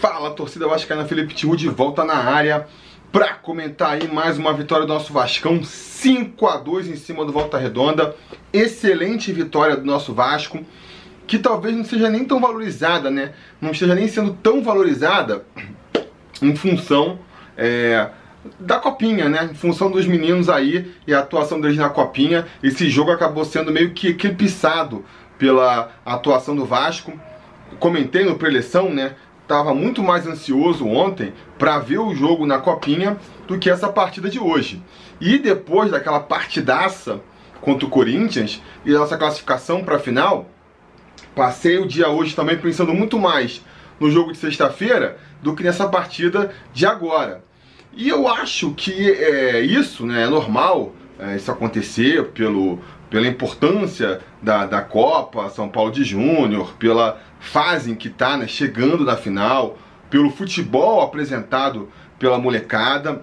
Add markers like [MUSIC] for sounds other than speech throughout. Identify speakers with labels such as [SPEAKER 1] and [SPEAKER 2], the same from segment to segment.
[SPEAKER 1] Fala, torcida vascaína, Felipe Tiru de volta na área para comentar aí mais uma vitória do nosso Vascão, 5 a 2 em cima do Volta Redonda. Excelente vitória do nosso Vasco, que talvez não seja nem tão valorizada, né? Não esteja nem sendo tão valorizada em função é, da copinha, né? Em função dos meninos aí e a atuação deles na copinha. Esse jogo acabou sendo meio que eclipsado pela atuação do Vasco. Comentei no preleção, né? Estava muito mais ansioso ontem para ver o jogo na Copinha do que essa partida de hoje. E depois daquela partidaça contra o Corinthians e nossa classificação para a final, passei o dia hoje também pensando muito mais no jogo de sexta-feira do que nessa partida de agora. E eu acho que é, isso né, é normal é, isso acontecer pelo, pela importância da, da Copa São Paulo de Júnior, pela fase em que está, né, chegando na final, pelo futebol apresentado pela molecada.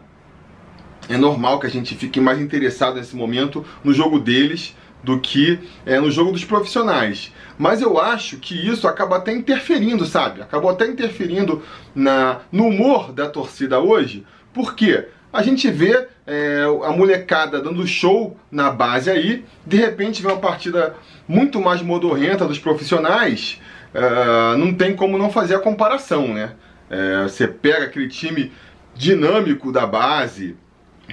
[SPEAKER 1] É normal que a gente fique mais interessado nesse momento no jogo deles do que é, no jogo dos profissionais. Mas eu acho que isso acaba até interferindo, sabe? Acabou até interferindo na, no humor da torcida hoje. Por quê? A gente vê é, a molecada dando show na base aí, de repente vê uma partida muito mais modorrenta dos profissionais, uh, não tem como não fazer a comparação, né? É, você pega aquele time dinâmico da base,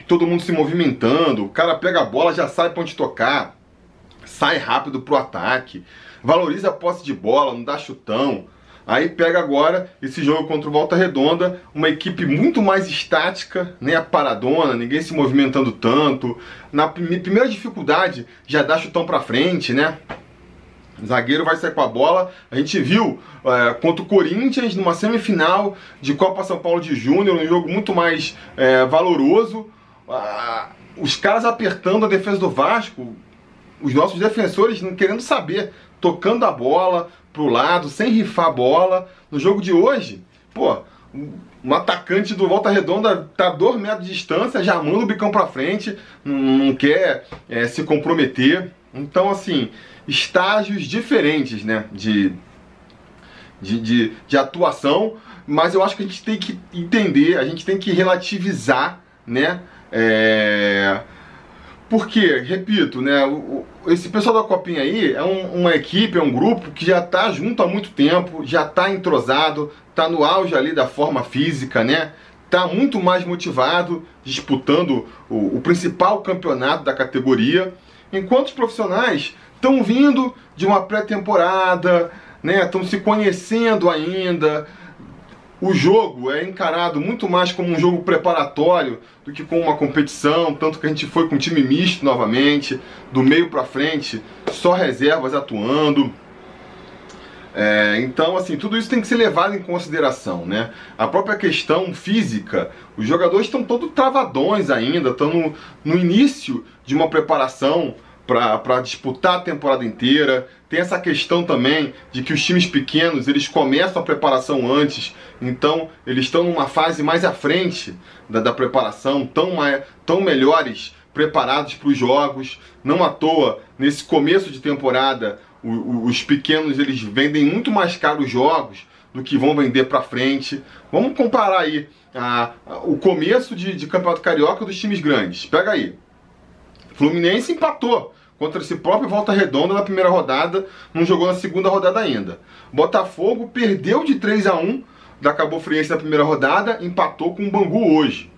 [SPEAKER 1] todo mundo se movimentando, o cara pega a bola, já sabe pra onde tocar, sai rápido pro ataque, valoriza a posse de bola, não dá chutão. Aí pega agora esse jogo contra o Volta Redonda, uma equipe muito mais estática, né, paradona, ninguém se movimentando tanto. Na primeira dificuldade já dá chutão pra frente, né? Zagueiro vai sair com a bola. A gente viu é, contra o Corinthians numa semifinal de Copa São Paulo de Júnior, um jogo muito mais é, valoroso. Ah, os caras apertando a defesa do Vasco, os nossos defensores não querendo saber, tocando a bola pro lado, sem rifar a bola. No jogo de hoje, pô, um atacante do Volta Redonda tá a dois metros de distância, já manda o bicão pra frente, não quer é, se comprometer. Então, assim, estágios diferentes, né, de, de, de, de atuação, mas eu acho que a gente tem que entender, a gente tem que relativizar, né, é... Porque, repito, né, o, esse pessoal da Copinha aí é um, uma equipe, é um grupo que já está junto há muito tempo, já está entrosado, está no auge ali da forma física, né? Está muito mais motivado, disputando o, o principal campeonato da categoria, enquanto os profissionais estão vindo de uma pré-temporada, né? Estão se conhecendo ainda, o jogo é encarado muito mais como um jogo preparatório do que como uma competição, tanto que a gente foi com time misto novamente, do meio para frente, só reservas atuando. É, então, assim, tudo isso tem que ser levado em consideração, né? A própria questão física, os jogadores estão todos travadões ainda, estão no, no início de uma preparação para disputar a temporada inteira. Tem essa questão também de que os times pequenos eles começam a preparação antes, então eles estão numa fase mais à frente da, da preparação, tão, tão melhores preparados para os jogos. Não à toa, nesse começo de temporada, o, o, os pequenos eles vendem muito mais caro os jogos do que vão vender para frente. Vamos comparar aí a, a, o começo de, de campeonato carioca dos times grandes. Pega aí. Fluminense empatou contra esse próprio Volta Redonda na primeira rodada, não jogou na segunda rodada ainda. Botafogo perdeu de 3 a 1 da Cabo Friense na primeira rodada, empatou com o Bangu hoje.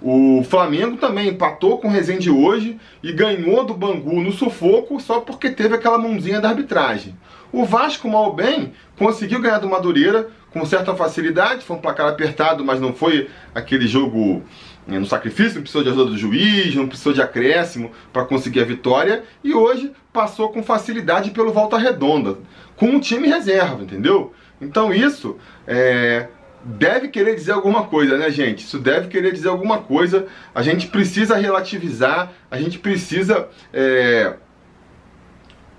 [SPEAKER 1] O Flamengo também empatou com o Resende hoje e ganhou do Bangu no sufoco só porque teve aquela mãozinha da arbitragem. O Vasco, mal bem, conseguiu ganhar do Madureira com certa facilidade, foi um placar apertado, mas não foi aquele jogo no sacrifício, não precisou de ajuda do juiz, não precisou de acréscimo para conseguir a vitória e hoje passou com facilidade pelo Volta Redonda, com um time reserva, entendeu? Então isso é, deve querer dizer alguma coisa, né, gente? Isso deve querer dizer alguma coisa. A gente precisa relativizar, a gente precisa é,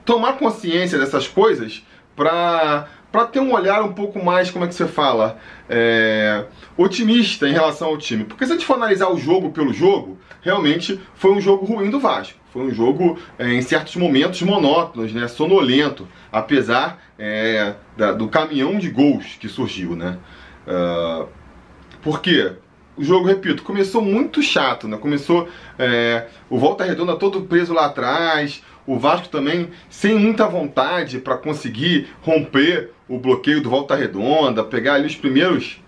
[SPEAKER 1] tomar consciência dessas coisas para para ter um olhar um pouco mais, como é que você fala, é, otimista em relação ao time. Porque se a gente for analisar o jogo pelo jogo, realmente foi um jogo ruim do Vasco. Foi um jogo, é, em certos momentos, monótonos, né, sonolento, apesar é, da, do caminhão de gols que surgiu. Né? Uh, por quê? O jogo, repito, começou muito chato, né? Começou é, o Volta Redonda todo preso lá atrás, o Vasco também sem muita vontade para conseguir romper o bloqueio do Volta Redonda, pegar ali os primeiros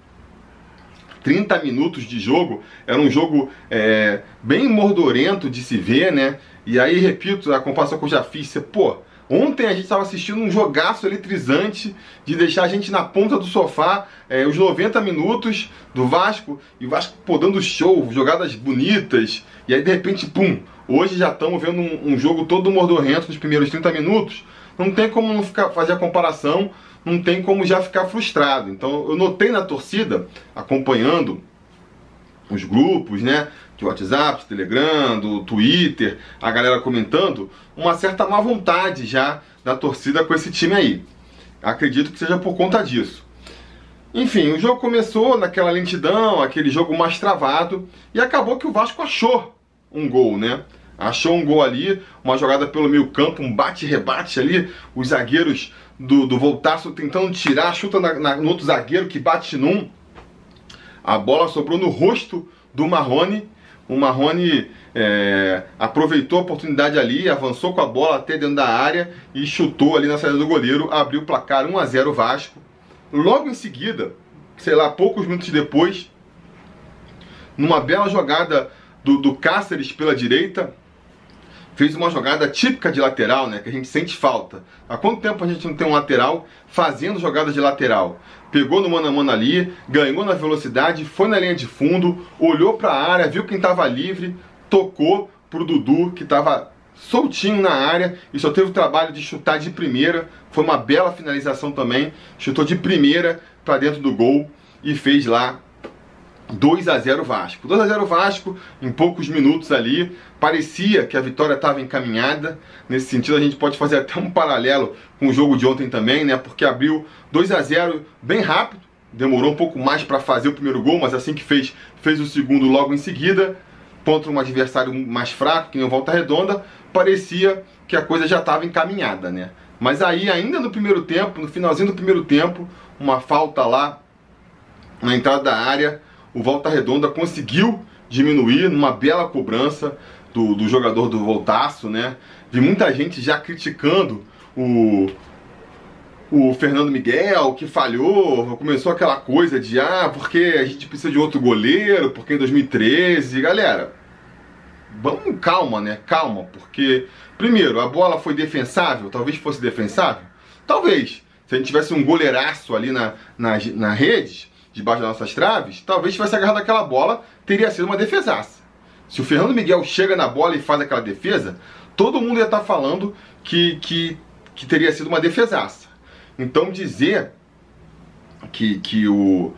[SPEAKER 1] 30 minutos de jogo. Era um jogo é, bem mordorento de se ver, né? E aí, repito, a comparação que eu já fiz, você, pô, Ontem a gente estava assistindo um jogaço eletrizante de deixar a gente na ponta do sofá é, os 90 minutos do Vasco e o Vasco pô, dando show, jogadas bonitas. E aí de repente, pum, hoje já estamos vendo um, um, jogo todo mordorrento nos primeiros 30 minutos. Não tem como não ficar, fazer a comparação, não tem como já ficar frustrado. Então eu notei na torcida, acompanhando os grupos, né? De WhatsApp, Telegram, do Twitter, a galera comentando, uma certa má vontade já da torcida com esse time aí. Acredito que seja por conta disso. Enfim, o jogo começou naquela lentidão, aquele jogo mais travado, e acabou que o Vasco achou um gol, né? Achou um gol ali, uma jogada pelo meio campo, um bate-rebate ali, os zagueiros do, do Voltaço tentando tirar, chuta na, na, no outro zagueiro que bate num, a bola sobrou no rosto do Marrone. O Marrone é, aproveitou a oportunidade ali, avançou com a bola até dentro da área e chutou ali na saída do goleiro, abriu o placar 1 a 0 Vasco. Logo em seguida, sei lá, poucos minutos depois, numa bela jogada do, do Cáceres pela direita, fez uma jogada típica de lateral, né? Que a gente sente falta. Há quanto tempo a gente não tem um lateral fazendo jogada de lateral? Pegou no mano a mano ali, ganhou na velocidade, foi na linha de fundo, olhou para a área, viu quem estava livre, tocou pro Dudu que estava soltinho na área e só teve o trabalho de chutar de primeira. Foi uma bela finalização também. Chutou de primeira para dentro do gol e fez lá 2 a 0 Vasco. 2 a 0 Vasco em poucos minutos ali. Parecia que a vitória estava encaminhada. Nesse sentido, a gente pode fazer até um paralelo com o jogo de ontem também, né? Porque abriu 2 a 0 bem rápido. Demorou um pouco mais para fazer o primeiro gol, mas assim que fez, fez o segundo logo em seguida. Contra um adversário mais fraco, que nem Volta Redonda, parecia que a coisa já estava encaminhada, né? Mas aí, ainda no primeiro tempo, no finalzinho do primeiro tempo, uma falta lá na entrada da área, o Volta Redonda conseguiu diminuir numa bela cobrança do, do jogador do Voltaço, né? Vi muita gente já criticando o, o Fernando Miguel, que falhou, começou aquela coisa de ah, porque a gente precisa de outro goleiro, porque em 2013, galera, vamos calma, né? Calma, porque primeiro, a bola foi defensável, talvez fosse defensável, talvez. Se a gente tivesse um goleiraço ali na, na, na rede, debaixo das nossas traves, talvez tivesse agarrado aquela bola, teria sido uma defesaça. Se o Fernando Miguel chega na bola e faz aquela defesa, todo mundo ia estar falando que, que, que teria sido uma defesaça. Então dizer que, que o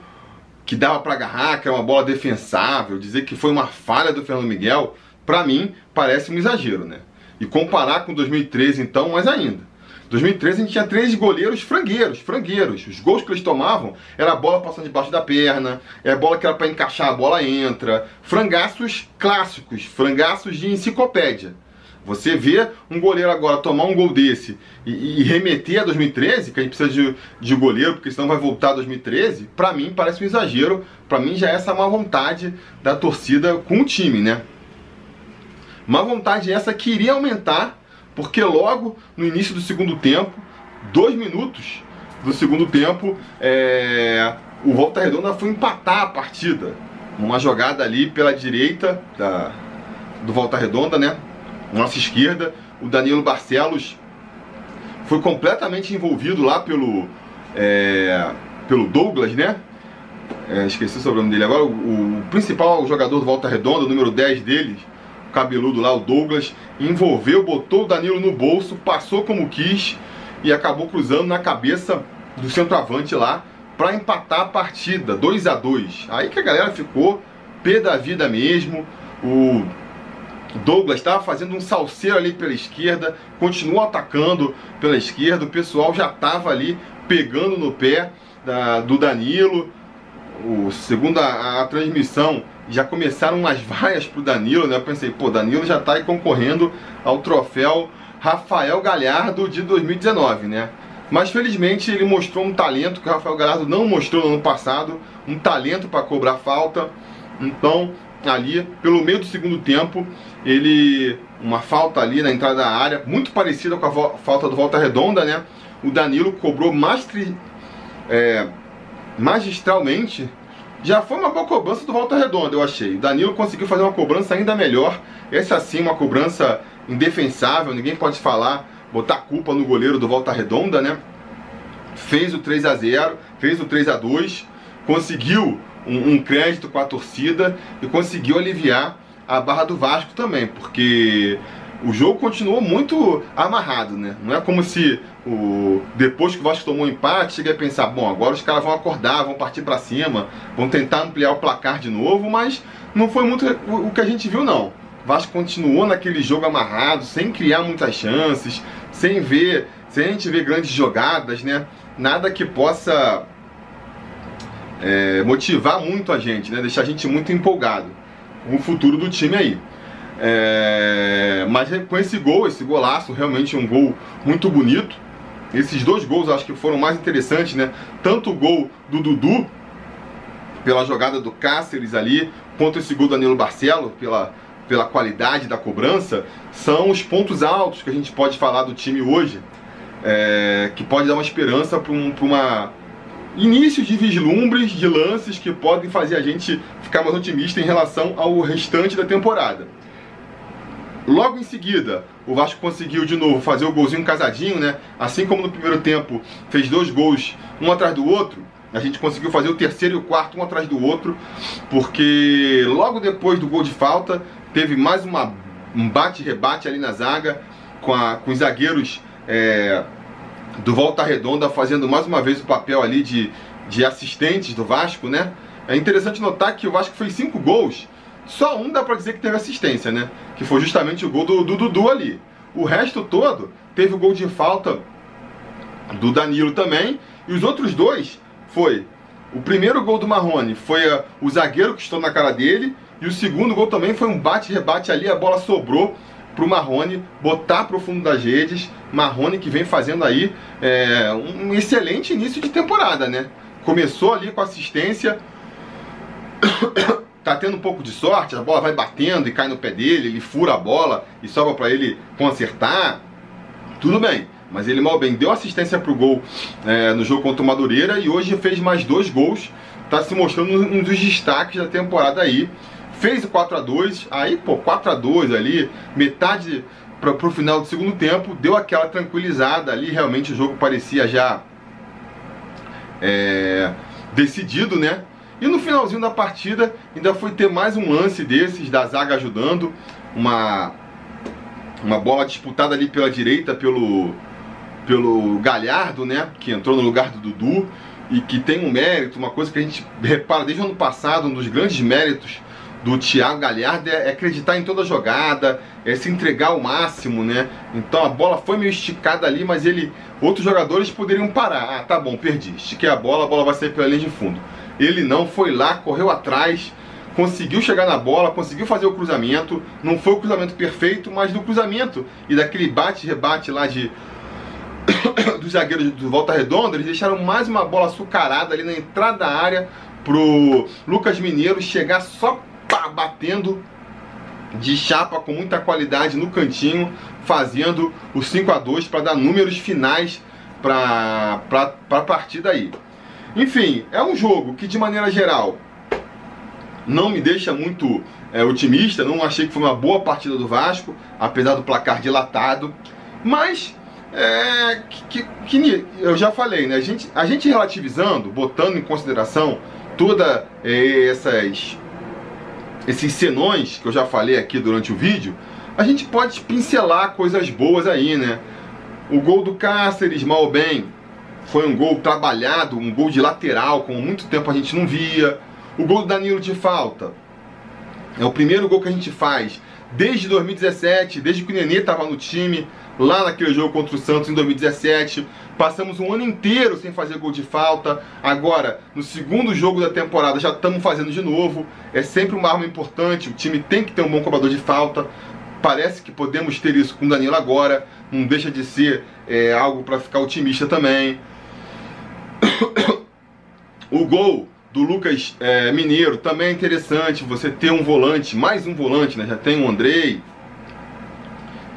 [SPEAKER 1] que dava para agarrar, que é uma bola defensável, dizer que foi uma falha do Fernando Miguel, para mim parece um exagero, né? E comparar com 2013 então, mais ainda. 2013 a gente tinha três goleiros frangueiros, frangueiros. Os gols que eles tomavam era a bola passando debaixo da perna, é a bola que era para encaixar, a bola entra. Frangaços clássicos, frangaços de enciclopédia. Você vê um goleiro agora tomar um gol desse e, e remeter a 2013, que a gente precisa de, de goleiro, porque senão vai voltar a 2013, para mim parece um exagero. Para mim já é essa má vontade da torcida com o time, né? Má vontade essa que iria aumentar porque logo no início do segundo tempo, dois minutos do segundo tempo, é, o Volta Redonda foi empatar a partida. Uma jogada ali pela direita da, do Volta Redonda, né? Nossa esquerda, o Danilo Barcelos foi completamente envolvido lá pelo, é, pelo Douglas, né? É, esqueci o sobrenome dele agora. O, o, principal jogador do Volta Redonda, o número 10 deles, cabeludo lá, o Douglas, envolveu, botou o Danilo no bolso, passou como quis e acabou cruzando na cabeça do centroavante lá para empatar a partida, 2 a 2 Aí que a galera ficou pé da vida mesmo. O Douglas estava fazendo um salseiro ali pela esquerda, continuou atacando pela esquerda, o pessoal já estava ali pegando no pé da, do Danilo. O, segundo a, a transmissão, já começaram umas vaias pro Danilo, né? Eu pensei, pô, Danilo já tá aí concorrendo ao troféu Rafael Galhardo de 2019, né? Mas felizmente ele mostrou um talento que o Rafael Galhardo não mostrou no ano passado, um talento para cobrar falta. Então, ali, pelo meio do segundo tempo, ele uma falta ali na entrada da área, muito parecida com a falta do Volta Redonda, né? O Danilo cobrou mastri, é, magistralmente. Já foi uma boa cobrança do Volta Redonda, eu achei. O Danilo conseguiu fazer uma cobrança ainda melhor. Essa sim, uma cobrança indefensável, ninguém pode falar, botar culpa no goleiro do Volta Redonda, né? Fez o 3 a 0 fez o 3 a 2 conseguiu um, um crédito com a torcida e conseguiu aliviar a barra do Vasco também, porque o jogo continuou muito amarrado, né? Não é como se o depois que o Vasco tomou um empate, cheguei a pensar, bom, agora os caras vão acordar, vão partir para cima, vão tentar ampliar o placar de novo, mas não foi muito o que a gente viu não. O Vasco continuou naquele jogo amarrado, sem criar muitas chances, sem ver, sem a gente ver grandes jogadas, né? Nada que possa é, motivar muito a gente, né? Deixar a gente muito empolgado com o futuro do time aí. É, mas com esse gol, esse golaço, realmente um gol muito bonito. Esses dois gols acho que foram mais interessantes, né? Tanto o gol do Dudu, pela jogada do Cáceres ali, quanto esse gol do Danilo Barcelo, pela, pela qualidade da cobrança, são os pontos altos que a gente pode falar do time hoje, é, que pode dar uma esperança para um, uma início de vislumbres de lances que podem fazer a gente ficar mais otimista em relação ao restante da temporada. Logo em seguida, o Vasco conseguiu de novo fazer o golzinho casadinho, né? Assim como no primeiro tempo fez dois gols um atrás do outro, a gente conseguiu fazer o terceiro e o quarto um atrás do outro, porque logo depois do gol de falta teve mais uma, um bate-rebate ali na zaga com, a, com os zagueiros é, do Volta Redonda fazendo mais uma vez o papel ali de, de assistentes do Vasco, né? É interessante notar que o Vasco fez cinco gols, só um dá pra dizer que teve assistência, né? Que foi justamente o gol do, do Dudu ali. O resto todo teve o gol de falta do Danilo também, e os outros dois foi o primeiro gol do Marrone foi uh, o zagueiro que estou na cara dele, e o segundo gol também foi um bate-rebate ali, a bola sobrou para o Marrone botar para o fundo das redes. Marrone que vem fazendo aí é, um excelente início de temporada, né? Começou ali com assistência, [COUGHS] tá tendo um pouco de sorte, a bola vai batendo e cai no pé dele, ele fura a bola e sobra para ele consertar. Tudo bem, mas ele mal bem deu assistência pro gol é, no jogo contra o Madureira e hoje fez mais dois gols. Tá se mostrando um dos destaques da temporada aí fez o 4 a 2 aí, pô, 4 a 2 ali, metade para pro final do segundo tempo, deu aquela tranquilizada ali, realmente o jogo parecia já é, decidido, né? E no finalzinho da partida ainda foi ter mais um lance desses da zaga ajudando, uma uma bola disputada ali pela direita pelo pelo Galhardo, né, que entrou no lugar do Dudu e que tem um mérito, uma coisa que a gente repara desde o ano passado, um dos grandes méritos do Thiago Galhardo é, é acreditar em toda jogada, é se entregar ao máximo, né? Então a bola foi meio esticada ali, mas ele. Outros jogadores poderiam parar. Ah, tá bom, perdi. Estiquei a bola, a bola vai sair pela linha de fundo. Ele não, foi lá, correu atrás, conseguiu chegar na bola, conseguiu fazer o cruzamento. Não foi o cruzamento perfeito, mas do cruzamento e daquele bate-rebate lá de. [COUGHS] dos zagueiros do Volta Redonda, eles deixaram mais uma bola açucarada ali na entrada da área pro Lucas Mineiro chegar só pá, batendo de chapa com muita qualidade no cantinho, fazendo o 5 a 2 para dar números finais para a partida aí. Enfim, é um jogo que de maneira geral não me deixa muito é, otimista, não achei que foi uma boa partida do Vasco, apesar do placar dilatado, mas é, que, que, eu já falei, né? A gente, a gente relativizando, botando em consideração todas é, essas esses senões que eu já falei aqui durante o vídeo, a gente pode pincelar coisas boas aí, né? O gol do Cáceres, mal bem, foi um gol trabalhado, um gol de lateral, como muito tempo a gente não via. O gol do Danilo de falta. É o primeiro gol que a gente faz desde 2017, desde que o Nenê estava no time, lá naquele jogo contra o Santos em 2017. Passamos um ano inteiro sem fazer gol de falta. Agora, no segundo jogo da temporada, já estamos fazendo de novo. É sempre uma arma importante. O time tem que ter um bom cobrador de falta. Parece que podemos ter isso com o Danilo agora. Não deixa de ser é, algo para ficar otimista também. O gol do Lucas é, Mineiro também é interessante. Você ter um volante, mais um volante, né? Já tem o Andrei,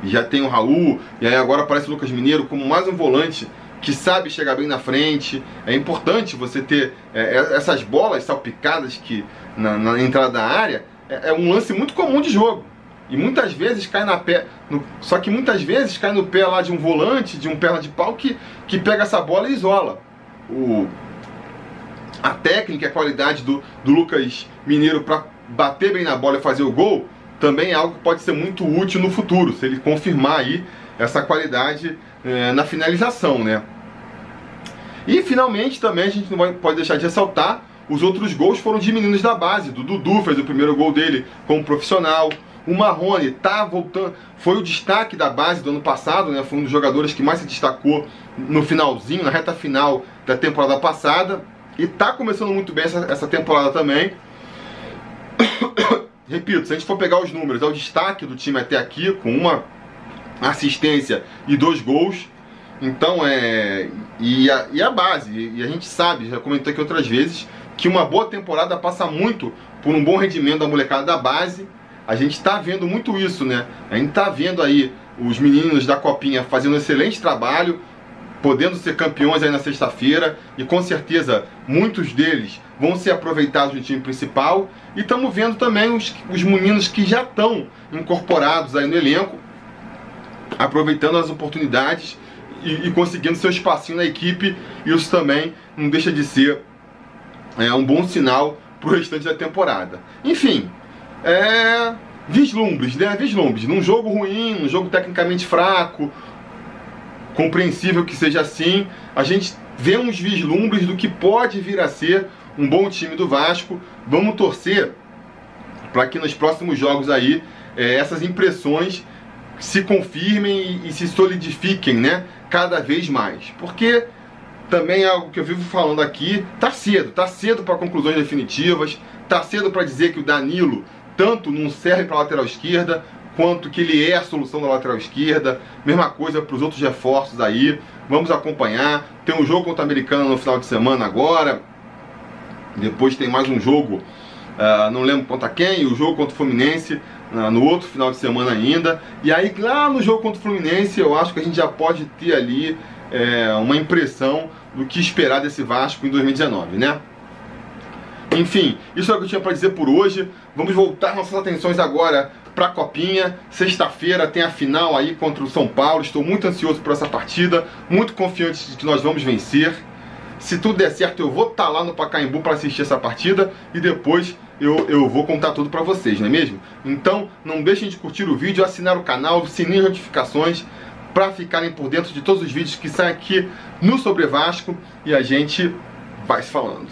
[SPEAKER 1] já tem o Raul, e aí agora aparece o Lucas Mineiro como mais um volante que sabe chegar bem na frente. É importante você ter é, é essas bolas salpicadas que na, na entrada da área. É, é, um lance muito comum de jogo. E muitas vezes cai na pé. No, só que muitas vezes cai no pé lá de um volante, de um perna de pau que, que pega essa bola e isola. O, a técnica, a qualidade do, do Lucas Mineiro para bater bem na bola e fazer o gol também é algo que pode ser muito útil no futuro, se ele confirmar aí essa qualidade é, na finalização, né? E finalmente também a gente não pode deixar de ressaltar os outros gols foram de meninos da base. Do Dudu fez o primeiro gol dele como profissional. O Marrone tá voltando, foi o destaque da base do ano passado, né? Foi um dos jogadores que mais se destacou no finalzinho, na reta final da temporada passada. E tá começando muito bem essa, essa temporada também. [COUGHS] Repito, se a gente for pegar os números, é o destaque do time até aqui, com uma assistência e dois gols. Então é. E a, e a base, e a gente sabe, já comentei aqui outras vezes, que uma boa temporada passa muito por um bom rendimento da molecada da base. A gente está vendo muito isso, né? A gente está vendo aí os meninos da Copinha fazendo um excelente trabalho, podendo ser campeões aí na sexta-feira e com certeza muitos deles vão ser aproveitados no time principal. E estamos vendo também os, os meninos que já estão incorporados aí no elenco, aproveitando as oportunidades e, e, conseguindo seu espacinho na equipe. Isso também não deixa de ser é, um bom sinal para o restante da temporada. Enfim, é, vislumbres, né? Vislumbres. Num jogo ruim, num jogo tecnicamente fraco, compreensível que seja assim, a gente vê uns vislumbres do que pode vir a ser um bom time do Vasco. Vamos torcer para que nos próximos jogos aí é, essas impressões se confirmem e, e se solidifiquem, né? Cada vez mais. Porque também é algo que eu vivo falando aqui, tá cedo, tá cedo para conclusões definitivas, tá cedo para dizer que o Danilo tanto não serve para lateral esquerda, quanto que ele é a solução da lateral esquerda. Mesma coisa para os outros reforços aí. Vamos acompanhar. Tem um jogo contra a Americana no final de semana agora. Depois tem mais um jogo, uh, não lembro contra quem, o jogo contra o Fluminense uh, no outro final de semana ainda. E aí lá no jogo contra o Fluminense eu acho que a gente já pode ter ali é, uma impressão do que esperar desse Vasco em 2019, né? Enfim, isso é o que eu tinha para dizer por hoje. Vamos voltar nossas atenções agora para a Copinha. Sexta-feira tem a final aí contra o São Paulo. Estou muito ansioso por essa partida, muito confiante de que nós vamos vencer. Se tudo der certo, eu vou estar tá lá no Pacaembu para assistir essa partida e depois eu, eu vou contar tudo para vocês, não é mesmo? Então, não deixem de curtir o vídeo, assinar o canal, sininho de notificações para ficarem por dentro de todos os vídeos que saem aqui no Sobre Vasco e a gente vai se falando.